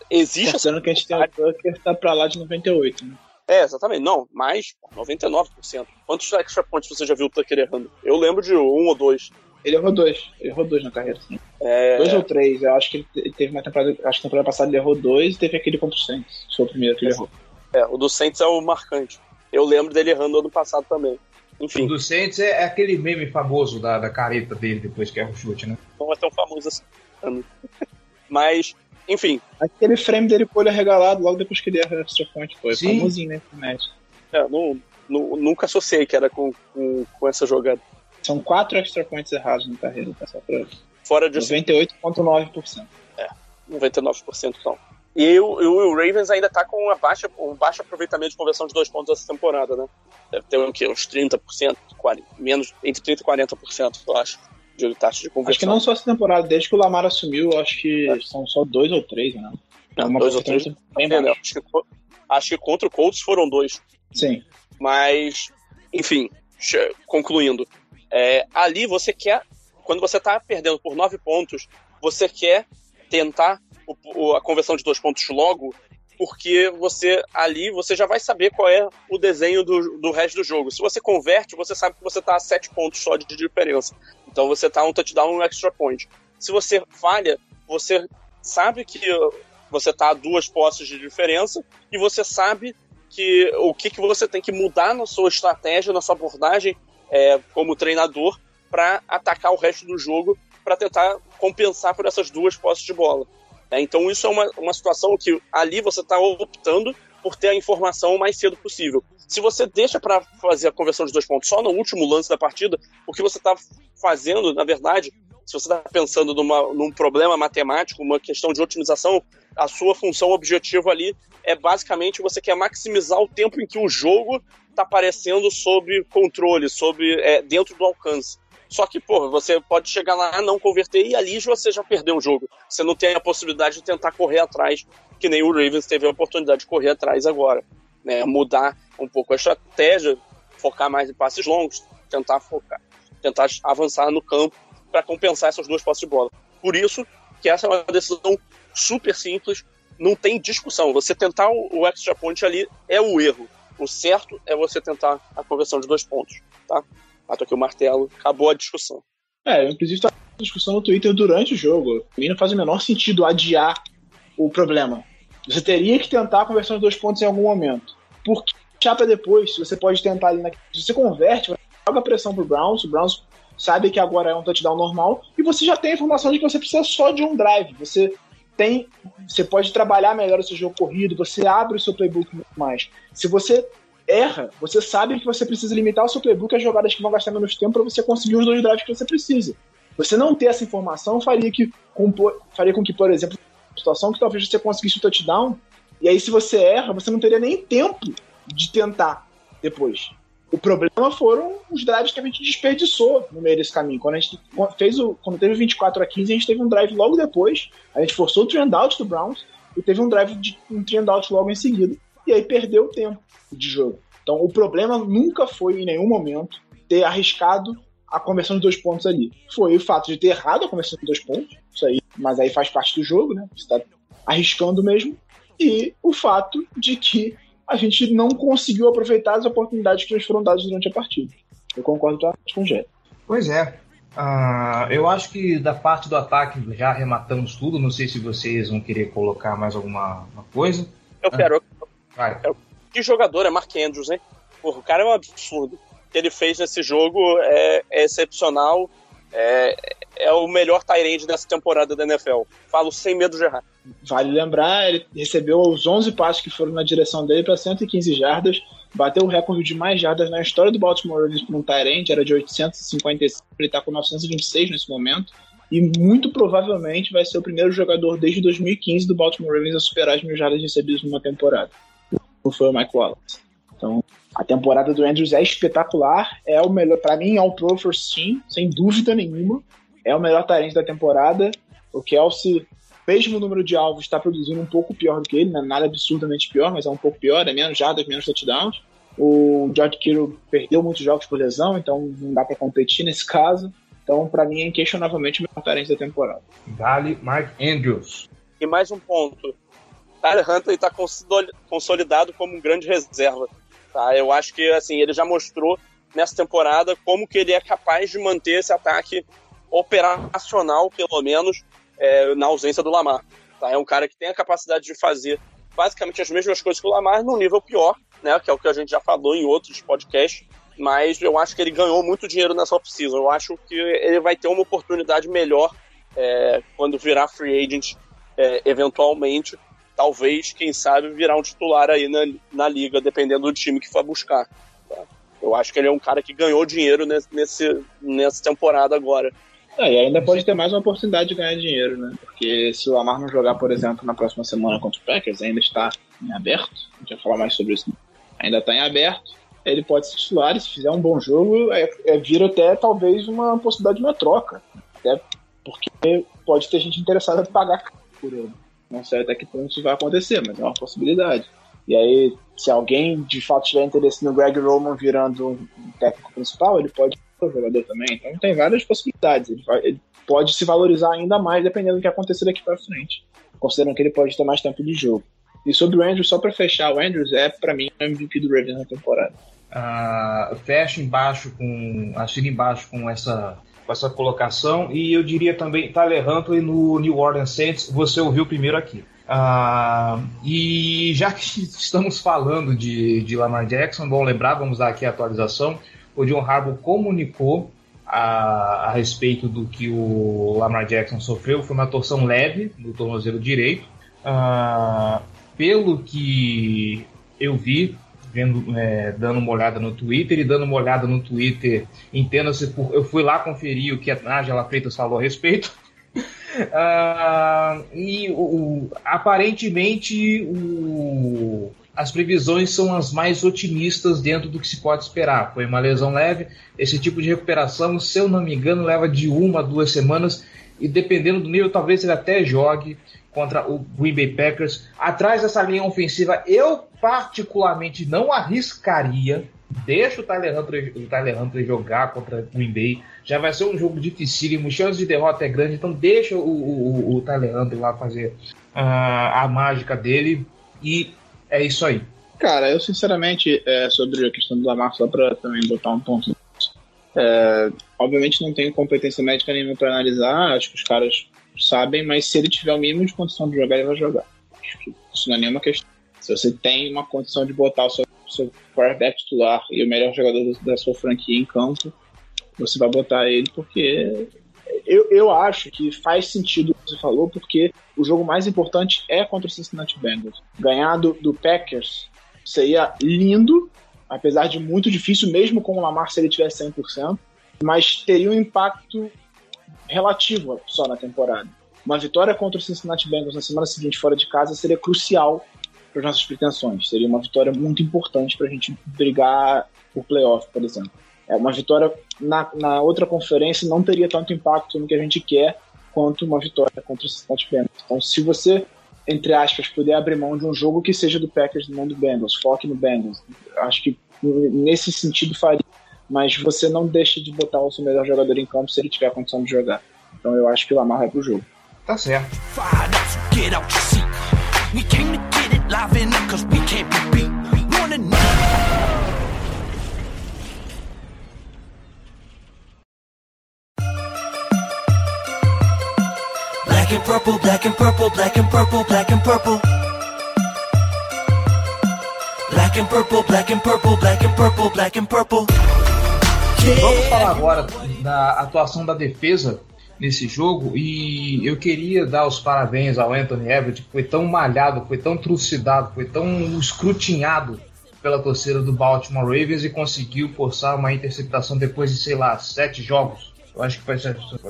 existe. Pensando que a gente tem o Tucker está para lá de 98, né? É, exatamente. Não, mais 99%. Quantos extra points você já viu o Tucker errando? Eu lembro de um ou dois. Ele errou dois. Ele errou dois na carreira, sim. É... Dois ou três. Eu acho que ele teve uma temporada. Acho que a temporada passada ele errou dois e teve aquele contra o Saints. Foi o primeiro que ele errou. É, o do Saints é o marcante. Eu lembro dele errando ano passado também. Enfim. O do Saints é, é aquele meme famoso da, da careta dele depois que erra o chute, né? Não é tão famoso assim. Mas, enfim. Aquele frame dele com o olho arregalado logo depois que ele erra extra point. Foi Sim. famosinho, né? Match. É, não, não, nunca associei que era com, com, com, essa jogada. São quatro extra points errados na carreira, tá? Só pra... Fora de 98,9%. É, 99% não. E o, o, Ravens ainda tá com uma baixa, um baixo aproveitamento de conversão de dois pontos essa temporada, né? Deve ter um, quê? uns 30%, 40, menos, entre 30% e 40%, eu acho, de taxa de conversão. Acho que não só essa temporada, desde que o Lamar assumiu, acho que é. são só dois ou três, né? É uma dois ou três? Bem é, acho, que, acho que contra o Colts foram dois. Sim. Mas, enfim, concluindo. É, ali você quer, quando você tá perdendo por nove pontos, você quer tentar a conversão de dois pontos logo, porque você ali você já vai saber qual é o desenho do, do resto do jogo. Se você converte, você sabe que você está a sete pontos só de diferença. Então você está um touchdown um extra point. Se você falha, você sabe que você está a duas posses de diferença e você sabe que o que, que você tem que mudar na sua estratégia, na sua abordagem é, como treinador para atacar o resto do jogo, para tentar compensar por essas duas posses de bola. É, então isso é uma, uma situação que ali você está optando por ter a informação o mais cedo possível. Se você deixa para fazer a conversão de dois pontos só no último lance da partida, o que você está fazendo, na verdade, se você está pensando numa, num problema matemático, uma questão de otimização, a sua função objetivo ali é basicamente você quer maximizar o tempo em que o jogo está aparecendo sob controle, sob é, dentro do alcance. Só que, pô, você pode chegar lá, não converter e ali você já perdeu o jogo. Você não tem a possibilidade de tentar correr atrás, que nem o Ravens teve a oportunidade de correr atrás agora. Né? Mudar um pouco a estratégia, focar mais em passes longos, tentar focar, tentar avançar no campo para compensar essas duas posses de bola. Por isso que essa é uma decisão super simples, não tem discussão. Você tentar o extra point ali é o erro. O certo é você tentar a conversão de dois pontos, tá? Bato aqui o martelo, acabou a discussão. É, eu inclusive estava discussão no Twitter durante o jogo. Mim não faz o menor sentido adiar o problema. Você teria que tentar a conversão de dois pontos em algum momento. Porque chapa depois, você pode tentar ali na. Se você converte, joga pressão pro Browns, o Browns sabe que agora é um touchdown normal, e você já tem a informação de que você precisa só de um drive. Você tem. Você pode trabalhar melhor o seu jogo corrido, você abre o seu playbook mais. Se você erra, você sabe que você precisa limitar o seu playbook às jogadas que vão gastar menos tempo para você conseguir os dois drives que você precisa. Você não ter essa informação faria, que, com, faria com que, por exemplo, situação que talvez você conseguisse o touchdown, e aí se você erra, você não teria nem tempo de tentar depois. O problema foram os drives que a gente desperdiçou no meio desse caminho. Quando a gente fez o. Quando teve 24 a 15, a gente teve um drive logo depois. A gente forçou o trend out do Browns e teve um drive de um trend out logo em seguida. E aí perdeu o tempo de jogo. Então o problema nunca foi em nenhum momento ter arriscado a conversão de dois pontos ali. Foi o fato de ter errado a conversão de dois pontos, isso aí, mas aí faz parte do jogo, né? Você está arriscando mesmo. E o fato de que a gente não conseguiu aproveitar as oportunidades que nos foram dadas durante a partida. Eu concordo com o Jé. Pois é. Uh, eu acho que da parte do ataque já arrematamos tudo. Não sei se vocês vão querer colocar mais alguma coisa. Eu quero. Vai. Eu que jogador é Mark Andrews, hein? Porra, o cara é um absurdo. O que ele fez nesse jogo é, é excepcional. É, é o melhor Tyrande dessa temporada da NFL. Falo sem medo de errar. Vale lembrar, ele recebeu os 11 passos que foram na direção dele para 115 jardas, bateu o recorde de mais jardas na história do Baltimore Ravens para um Tyrande, era de 855, ele está com 926 nesse momento, e muito provavelmente vai ser o primeiro jogador desde 2015 do Baltimore Ravens a superar as mil jardas recebidas numa temporada foi o Mike Wallace. Então, a temporada do Andrews é espetacular, é o melhor, para mim, é o Pro First Team, sem dúvida nenhuma. É o melhor talento da temporada. O Kelsey, mesmo número de alvos, está produzindo um pouco pior do que ele, não é nada absurdamente pior, mas é um pouco pior, é menos jardas, menos touchdowns. O George Kittle perdeu muitos jogos por lesão, então não dá para competir nesse caso. Então, para mim, é inquestionavelmente o melhor talento da temporada. Dali Mark Andrews. E mais um ponto. Tyler Huntley está consolidado como um grande reserva. Tá? Eu acho que assim ele já mostrou nessa temporada como que ele é capaz de manter esse ataque operacional, pelo menos, é, na ausência do Lamar. Tá? É um cara que tem a capacidade de fazer basicamente as mesmas coisas que o Lamar num nível pior, né? que é o que a gente já falou em outros podcasts, mas eu acho que ele ganhou muito dinheiro nessa off-season. Eu acho que ele vai ter uma oportunidade melhor é, quando virar free agent, é, eventualmente, talvez, quem sabe, virar um titular aí na, na liga, dependendo do time que for buscar. Tá? Eu acho que ele é um cara que ganhou dinheiro nesse, nesse nessa temporada agora. É, e ainda pode ter mais uma oportunidade de ganhar dinheiro, né? Porque se o Lamar não jogar, por exemplo, na próxima semana contra o Packers, ainda está em aberto, a gente vai falar mais sobre isso, ainda está em aberto, ele pode se titular e se fizer um bom jogo, é, é, vira até talvez uma possibilidade de uma troca. Até porque pode ter gente interessada em pagar por ele. Não sei até que ponto isso vai acontecer, mas é uma possibilidade. E aí, se alguém de fato tiver interesse no Greg Roman virando um técnico principal, ele pode ser jogador também. Então tem várias possibilidades. Ele, vai, ele pode se valorizar ainda mais dependendo do que acontecer daqui para frente. Considerando que ele pode ter mais tempo de jogo. E sobre o Andrews, só para fechar, o Andrews é para mim o MVP do Ravens na temporada. Uh, fecha embaixo com. assina embaixo com essa com essa colocação. E eu diria também Tyler Huntley no New Orleans Saints, você ouviu primeiro aqui. Uh, e já que estamos falando de, de Lamar Jackson, bom lembrar, vamos dar aqui a atualização. O John Harbaugh comunicou a, a, respeito do que o Lamar Jackson sofreu. Foi uma torção leve do tornozelo direito. Uh, pelo que eu vi, vendo, é, dando uma olhada no Twitter e dando uma olhada no Twitter, entenda-se por. Eu fui lá conferir o que a Angela Freitas falou a respeito. Uh, e o, aparentemente o, as previsões são as mais otimistas dentro do que se pode esperar. Foi uma lesão leve, esse tipo de recuperação, se eu não me engano, leva de uma a duas semanas e dependendo do nível, talvez ele até jogue contra o Green Bay Packers. Atrás dessa linha ofensiva, eu particularmente não arriscaria. Deixa o Tyler Hunter, o Tyler Hunter jogar contra o Green Bay. Já vai ser um jogo dificílimo, chance de derrota é grande, então deixa o, o, o Tyler Hunter lá fazer uh, a mágica dele. E é isso aí. Cara, eu sinceramente, é, sobre a questão do Lamar, só para também botar um ponto. É, obviamente não tenho competência médica nenhuma para analisar, acho que os caras sabem, mas se ele tiver o mínimo de condição de jogar, ele vai jogar. Isso não é nenhuma questão. Se você tem uma condição de botar o seu, seu quarterback titular e o melhor jogador da sua franquia em campo, você vai botar ele porque eu, eu acho que faz sentido o que você falou, porque o jogo mais importante é contra o Cincinnati Bengals. Ganhar do, do Packers seria lindo, apesar de muito difícil, mesmo com o Lamar se ele tivesse 100%, mas teria um impacto relativo só na temporada. Uma vitória contra o Cincinnati Bengals na semana seguinte fora de casa seria crucial para as nossas pretensões. Seria uma vitória muito importante para a gente brigar por playoff, por exemplo. É, uma vitória na, na outra conferência não teria tanto impacto no que a gente quer quanto uma vitória contra o Cincinnati Bengals. Então, se você, entre aspas, puder abrir mão de um jogo que seja do Packers não do Bengals, foque no Bengals. Acho que nesse sentido faria mas você não deixa de botar o seu melhor jogador em campo se ele tiver a condição de jogar. Então eu acho que o Lamar vai pro jogo. Tá certo. Black and purple, black and purple, black and purple, black and purple. Black and purple, black and purple, black and purple, black and purple. Vamos falar agora da atuação da defesa nesse jogo e eu queria dar os parabéns ao Anthony Everett, que foi tão malhado, foi tão trucidado, foi tão escrutinhado pela torcida do Baltimore Ravens e conseguiu forçar uma interceptação depois de, sei lá, sete jogos. Eu acho que faz,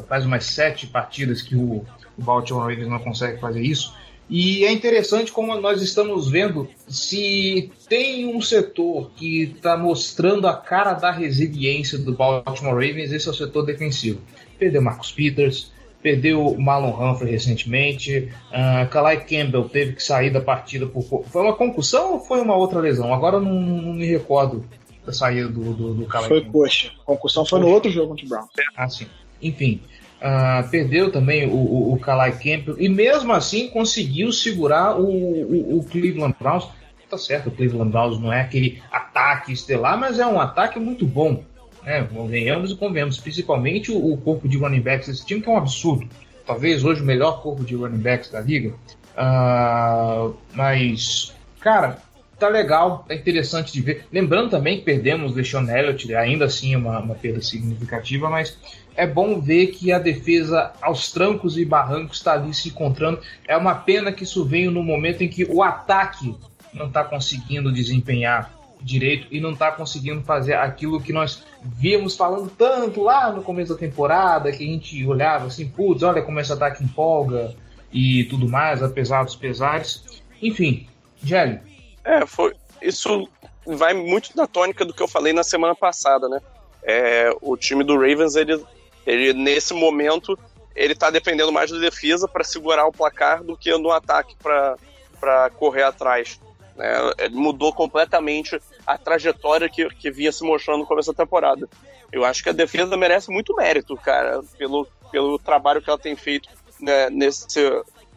faz umas sete partidas que o, o Baltimore Ravens não consegue fazer isso. E é interessante como nós estamos vendo se tem um setor que está mostrando a cara da resiliência do Baltimore Ravens, esse é o setor defensivo. Perdeu Marcus Peters, perdeu Marlon Humphrey recentemente, uh, Kalai Campbell teve que sair da partida por. Foi uma concussão ou foi uma outra lesão? Agora eu não, não me recordo da saída do, do, do Kalai Foi Campbell. coxa. Concussão foi no outro jogo contra o Brown. Ah, sim. Enfim. Uh, perdeu também o, o, o Kalai Campbell e mesmo assim conseguiu segurar o, o, o, Cleveland Browns. Tá certo, o Cleveland Browns não é aquele ataque estelar, mas é um ataque muito bom. Né? Venhamos e convenhamos, principalmente o, o, corpo de running backs desse time, que é um absurdo. Talvez hoje o melhor corpo de running backs da liga. Uh, mas, cara, tá legal, tá interessante de ver. Lembrando também que perdemos o Deshaun Elliott, ainda assim é uma, uma perda significativa, mas é bom ver que a defesa aos trancos e barrancos está ali se encontrando. É uma pena que isso veio no momento em que o ataque não está conseguindo desempenhar direito e não está conseguindo fazer aquilo que nós víamos falando tanto lá no começo da temporada, que a gente olhava assim, putz, olha como esse ataque empolga e tudo mais, apesar dos pesares. Enfim, Gelli. É, foi. Isso vai muito na tônica do que eu falei na semana passada, né? É, o time do Ravens ele ele, nesse momento, ele tá dependendo mais da defesa para segurar o placar do que no ataque para correr atrás. Né? Ele mudou completamente a trajetória que, que vinha se mostrando no começo da temporada. Eu acho que a defesa merece muito mérito, cara, pelo, pelo trabalho que ela tem feito né, nesse,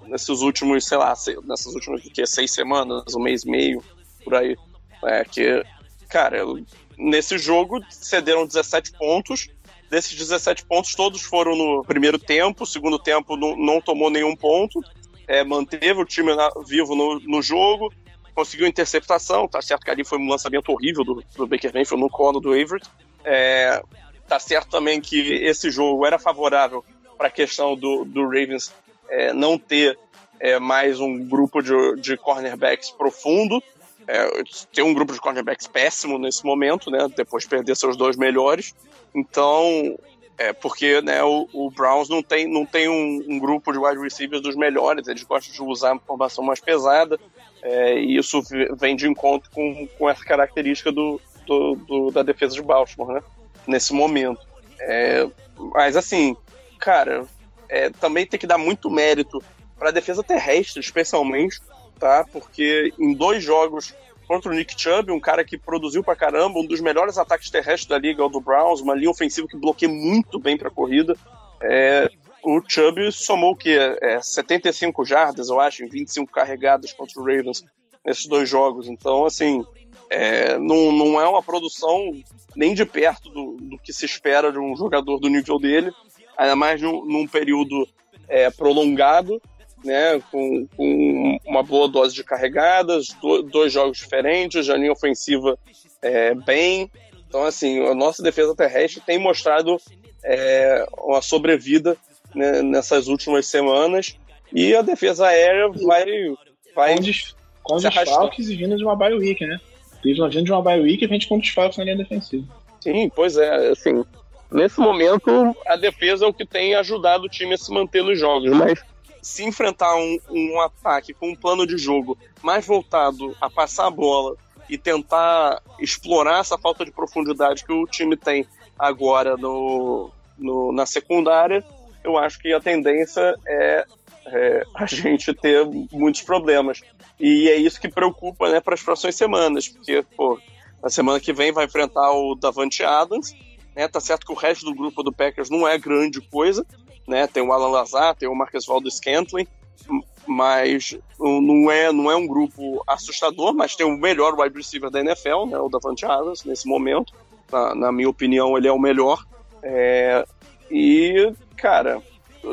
nesses últimos, sei lá, nessas últimas que, seis semanas, um mês e meio, por aí. É, que, cara, nesse jogo cederam 17 pontos Desses 17 pontos, todos foram no primeiro tempo. Segundo tempo não, não tomou nenhum ponto. é, manteve o time na, vivo no, no jogo, conseguiu interceptação, tá certo que ali foi um lançamento horrível do, do Baker Mayfield no colo do Everett. É, tá certo também que esse jogo era favorável para a questão do, do Ravens é, não ter é, mais um grupo de, de cornerbacks profundo. É, tem um grupo de cornerbacks péssimo nesse momento, né? Depois de perder seus dois melhores. Então, é porque né, o, o, Browns não tem, não tem um, um, grupo de wide receivers dos melhores, eles gostam de usar uma formação mais pesada, é, e isso vem de encontro com, com essa característica do, do, do da defesa de Baltimore, né? Nesse momento. É, mas assim, cara, é, também tem que dar muito mérito para a defesa terrestre, especialmente, tá? Porque em dois jogos contra o Nick Chubb, um cara que produziu pra caramba, um dos melhores ataques terrestres da liga, o do Browns, uma linha ofensiva que bloqueia muito bem pra corrida. É, o Chubb somou o quê? É, 75 jardas, eu acho, em 25 carregadas contra o Ravens nesses dois jogos. Então, assim, é, não, não é uma produção nem de perto do, do, que se espera de um jogador do nível dele, ainda mais num, num período é, prolongado né, com, com uma boa dose de carregadas, do, dois jogos diferentes, a linha ofensiva é, bem. Então, assim, a nossa defesa terrestre tem mostrado é, uma sobrevida né, nessas últimas semanas e a defesa aérea vai. vai com, des, com desfalques e vindo de uma bye week, né? Cleveland vindo de uma bye week e a gente com desfalques na linha defensiva. Sim, pois é, assim. Nesse momento, a defesa é o que tem ajudado o time a se manter nos jogos, mas se enfrentar um, um ataque com um plano de jogo mais voltado a passar a bola e tentar explorar essa falta de profundidade que o time tem agora no, no na secundária, eu acho que a tendência é, é, a gente ter muitos problemas. E é isso que preocupa né, para as próximas semanas, porque pô, na semana que vem vai enfrentar o Davante Adams, né, tá certo que o resto do grupo do Packers não é grande coisa, né? Tem o Alan Lazar, tem o Marcus Valdes Scantling, mas não é, não é um grupo assustador, mas tem o melhor wide receiver da NFL, né? O Davante Adams, nesse momento. Na, na, minha opinião, ele é o melhor. É, e, cara,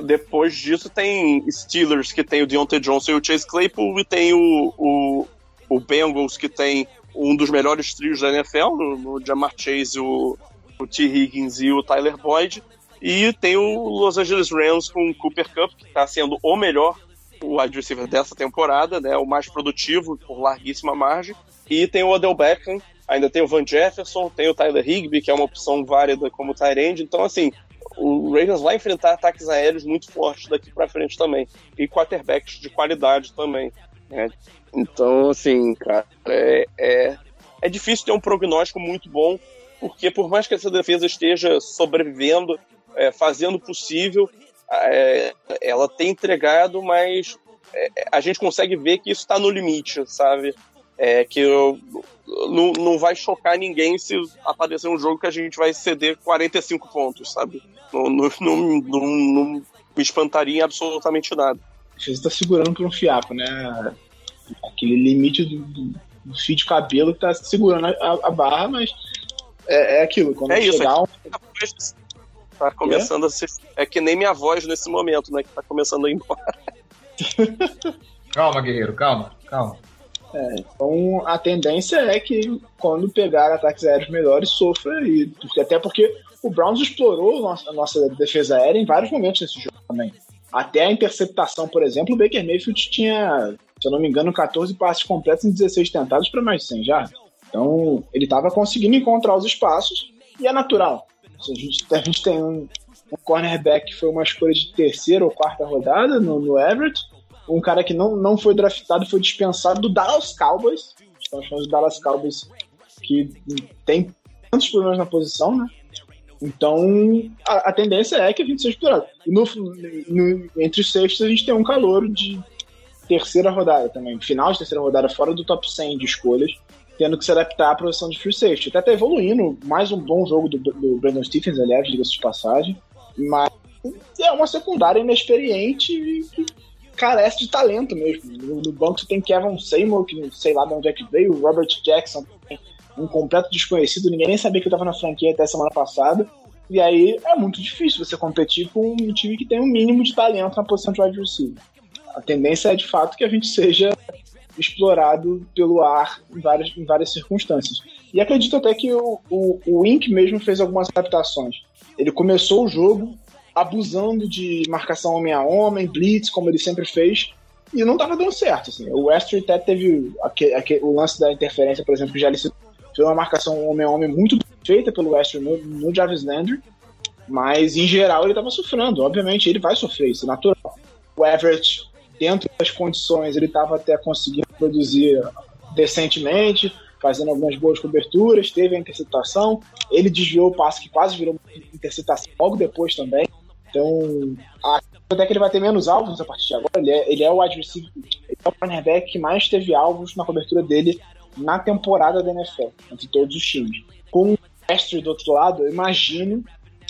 depois disso tem Steelers, que tem o Deontay Johnson e o Chase Claypool, e tem o, o, o Bengals, que tem um dos melhores trios da NFL, no, no Jamar Chase, o, o T. Higgins e o Tyler Boyd. E tem o Los Angeles Rams com o Cooper Cup, que está sendo o melhor wide receiver dessa temporada, né? O mais produtivo por larguíssima margem. E tem o Odell Beckham, ainda tem o Van Jefferson, tem o Tyler Higby, que é uma opção válida como tight. Então, assim, o Ravens vai enfrentar ataques aéreos muito fortes daqui para frente também. E quarterbacks de qualidade também. Né? Então, assim, cara, é, é, é difícil ter um prognóstico muito bom, porque por mais que essa defesa esteja sobrevivendo é, fazendo possível, é, ela tem entregado, mas é, a gente consegue ver que isso está no limite, sabe? É, que eu, não, não vai chocar ninguém se aparecer um jogo que a gente vai ceder 45 pontos, sabe? Não, não, não, não, me espantaria absolutamente nada. Você está segurando por um fiapo, né? Aquele limite do, do fio de cabelo que está segurando a, a, barra, mas é, é aquilo. Quando é isso, chegar um... Tá começando é? a ser. É que nem minha voz nesse momento, né? Que tá começando a ir embora. calma, guerreiro, calma, calma. É, então a tendência é que quando pegar ataques aéreos melhores, sofra e porque, até porque o Browns explorou a nossa defesa aérea em vários momentos nesse jogo também. Até a interceptação, por exemplo, o Baker Mayfield tinha, se eu não me engano, 14 passes completos em 16 tentados para mais de 100 já. Então ele estava conseguindo encontrar os espaços e é natural. A gente, a gente tem um, um cornerback que foi uma escolha de terceira ou quarta rodada no, no Everett, um cara que não, não foi draftado, foi dispensado do Dallas Cowboys. Estamos falando do Dallas Cowboys que tem tantos problemas na posição, né? Então, a, a tendência é que a gente seja explorado. E no, no, entre os sextos, a gente tem um calor de terceira rodada também, final de terceira rodada, fora do top 100 de escolhas, tendo que se adaptar à posição de free safety. Até tá evoluindo, mais um bom jogo do, do Brandon Stephens, aliás, diga-se de passagem, mas é uma secundária inexperiente e que carece de talento mesmo. No, no, banco você tem Kevin Seymour, que sei lá de onde é que veio, o Robert Jackson, um completo desconhecido, ninguém nem sabia que estava na franquia até semana passada. E aí é muito difícil você competir com um time que tem um mínimo de talento na posição de wide receiver. a tendência é de fato que a gente seja explorado pelo ar em várias, em várias circunstâncias. E acredito até que o, o, o Inc. mesmo fez algumas adaptações. Ele começou o jogo abusando de marcação homem a homem, blitz, como ele sempre fez, e não estava dando certo. Assim. O Westry até teve aquele, aquele, o lance da interferência, por exemplo, que já ele foi uma marcação homem a homem muito feita pelo Westry no, no Jarvis Landry, mas em geral ele estava sofrendo. Obviamente ele vai sofrer, isso é natural. O Everett, dentro das condições, ele estava até conseguindo produzir decentemente, fazendo algumas boas coberturas, teve a interceptação, ele desviou o passe que quase virou interceptação logo depois também. Então, até que ele vai ter menos alvos a partir de agora. Ele é, ele é o receiver, ele é o cornerback que mais teve alvos na cobertura dele na temporada da NFL, entre todos os times. Com o mestre do outro lado, eu imagino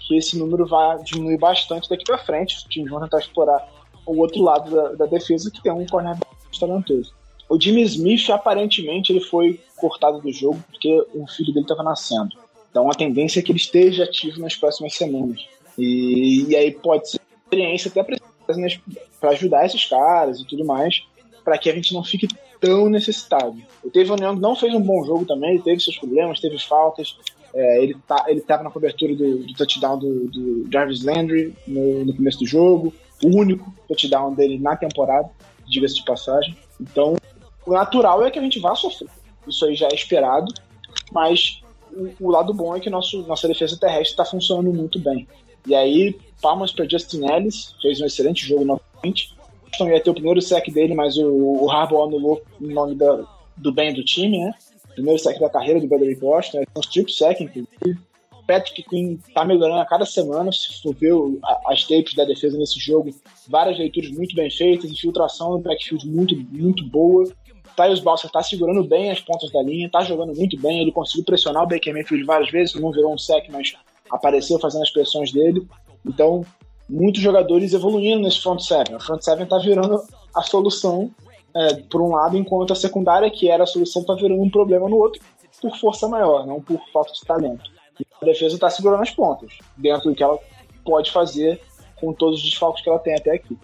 que esse número vai diminuir bastante daqui para frente. Os times vão tentar explorar o outro lado da, da defesa, que tem um cornerback talentoso. O Jimmy Smith, aparentemente, ele foi cortado do jogo porque o filho dele estava nascendo. Então a tendência é que ele esteja ativo nas próximas semanas. E, e aí pode ser experiência até para ajudar esses caras e tudo mais, para que a gente não fique tão necessitado. O Tevon Young não fez um bom jogo também, teve seus problemas, teve faltas. É, ele tá, ele na cobertura do, do touchdown do, do, Jarvis Landry no, no, começo do jogo, o único touchdown dele na temporada, diga-se de passagem. Então, o natural é que a gente vá sofrer. Isso aí já é esperado, mas o, o lado bom é que nosso, nossa defesa terrestre está funcionando muito bem. E aí, palmas para Justin Ellis, fez um excelente jogo novamente. Então ia ter o primeiro sec dele, mas o, o Harbaugh anulou em nome da, do bem do time, né? Primeiro sec da carreira do Bader Boston, é um strip sec, inclusive. Patrick Quinn tá melhorando a cada semana. Se for ver as tapes da defesa nesse jogo, várias leituras muito bem feitas, infiltração no backfield muito, muito boa. Tyus Balser tá segurando bem as pontas da linha, tá jogando muito bem. Ele conseguiu pressionar o Baker Mayfield várias vezes, não virou um sec, mas apareceu fazendo as pressões dele. Então, muitos jogadores evoluindo nesse front seven. O front seven está virando a solução é, por um lado, enquanto a secundária, que era a solução, está virando um problema no outro por força maior, não por falta de talento. E a defesa está segurando as pontas, dentro do que ela pode fazer com todos os desfalques que ela tem até aqui.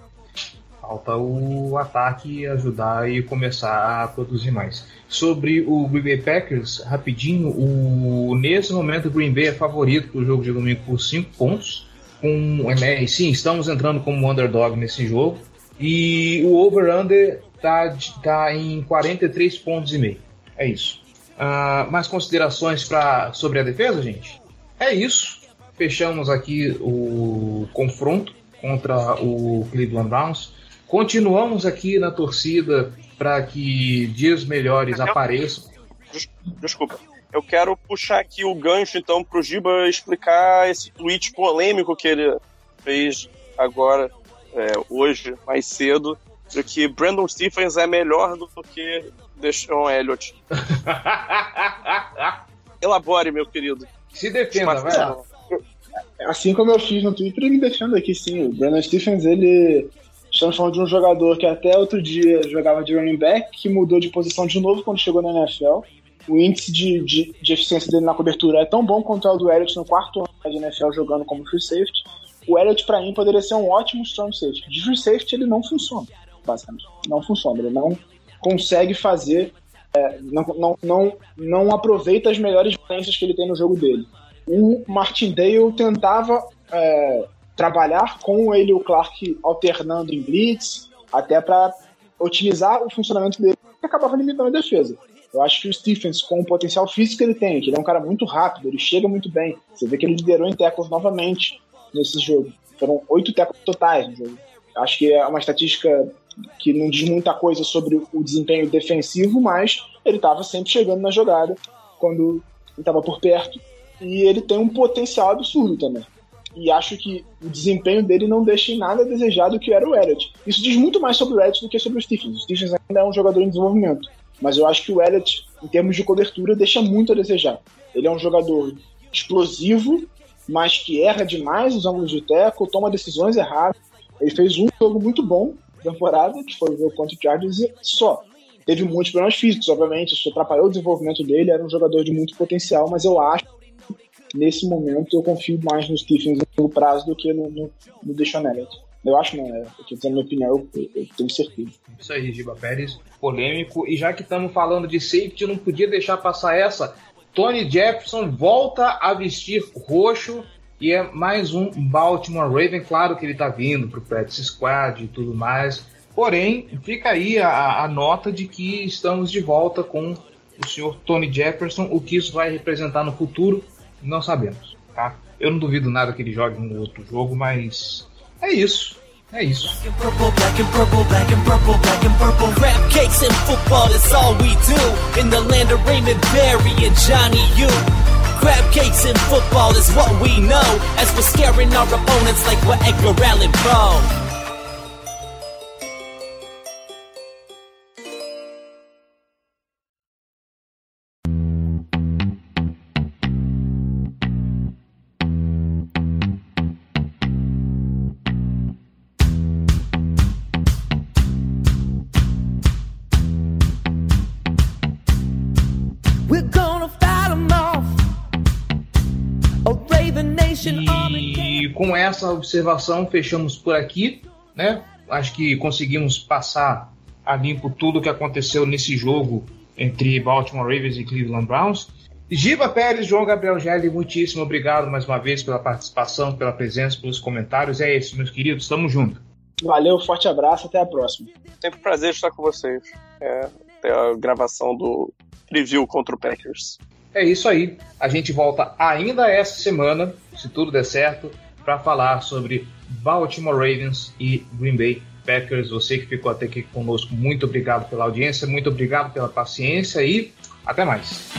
Falta o ataque ajudar e começar a produzir mais. Sobre o Green Bay Packers, rapidinho, o, nesse momento o Green Bay é favorito para o jogo de domingo por 5 pontos. Com, sim, estamos entrando como underdog nesse jogo. E o over-under está tá em 43 pontos e meio. É isso. Uh, mais considerações pra, sobre a defesa, gente? É isso. Fechamos aqui o confronto contra o Cleveland Browns. Continuamos aqui na torcida para que dias melhores apareçam. Desculpa. Eu quero puxar aqui o gancho, então, para o Giba explicar esse tweet polêmico que ele fez agora, é, hoje, mais cedo, de que Brandon Stephens é melhor do que Deshaun Elliott. Elabore, meu querido. Se defenda, vai lá. Assim como eu fiz no Twitter, ele me defendo aqui, sim. O Brandon Stephens, ele Estamos falando de um jogador que até outro dia jogava de running back, que mudou de posição de novo quando chegou na NFL. O índice de, de, de eficiência dele na cobertura é tão bom quanto é o do Elliott no quarto ano de NFL jogando como free safety. O Elliott, para mim, poderia ser um ótimo strong safety. De free safety, ele não funciona, basicamente. Não funciona. Ele não consegue fazer, é, não, não, não, não aproveita as melhores valências que ele tem no jogo dele. O Martindale tentava é, trabalhar com ele e o Clark alternando em blitz, até para otimizar o funcionamento dele, que acabava limitando a defesa. Eu acho que o Stephens, com o potencial físico que ele tem, que ele é um cara muito rápido, ele chega muito bem. Você vê que ele liderou em tackles novamente nesse jogo. Foram oito tackles totais no jogo. Acho que é uma estatística que não diz muita coisa sobre o desempenho defensivo, mas ele estava sempre chegando na jogada quando estava por perto. E ele tem um potencial absurdo também e acho que o desempenho dele não deixa em nada a desejar do que era o Elliott. Isso diz muito mais sobre o Elliott do que sobre o Stephens. O Stephens ainda é um jogador em desenvolvimento, mas eu acho que o Elliott, em termos de cobertura, deixa muito a desejar. Ele é um jogador explosivo, mas que erra demais os ângulos de teco, toma decisões erradas. Ele fez um jogo muito bom temporada, que foi o contra o Chargers, e só. Teve muitos problemas físicos, obviamente, isso atrapalhou o desenvolvimento dele, era um jogador de muito potencial, mas eu acho nesse momento eu confio mais no Stephens no longo prazo do que no, no, no Deshaun Elliott. Eu acho, não, é, eu dizendo minha opinião, eu, eu tenho certeza. Isso aí, Giba Pérez, polêmico. E já que estamos falando de safety, eu não podia deixar passar essa. Tony Jefferson volta a vestir roxo e é mais um Baltimore Raven. Claro que ele está vindo para o practice squad e tudo mais. Porém, fica aí a, a, nota de que estamos de volta com o senhor Tony Jefferson. O que isso vai representar no futuro, não sabemos. Tá? Eu não duvido nada que ele jogue no outro jogo, mas é isso. É isso. Crab cakes in football is what we know, as we're scaring our opponents like we're Edgar Allan Poe. Essa observação fechamos por aqui, né? Acho que conseguimos passar a limpo tudo o que aconteceu nesse jogo entre Baltimore Ravens e Cleveland Browns. Giba Pérez, João Gabriel Gelli, muitíssimo obrigado mais uma vez pela participação, pela presença, pelos comentários. É isso, meus queridos, tamo junto. Valeu, forte abraço, até a próxima. Sempre um prazer estar com vocês. É, a gravação do preview contra o Packers. É isso aí. A gente volta ainda essa semana, se tudo der certo, para falar sobre Baltimore Ravens e Green Bay Packers. Você que ficou até aqui conosco, muito obrigado pela audiência, muito obrigado pela paciência e até mais.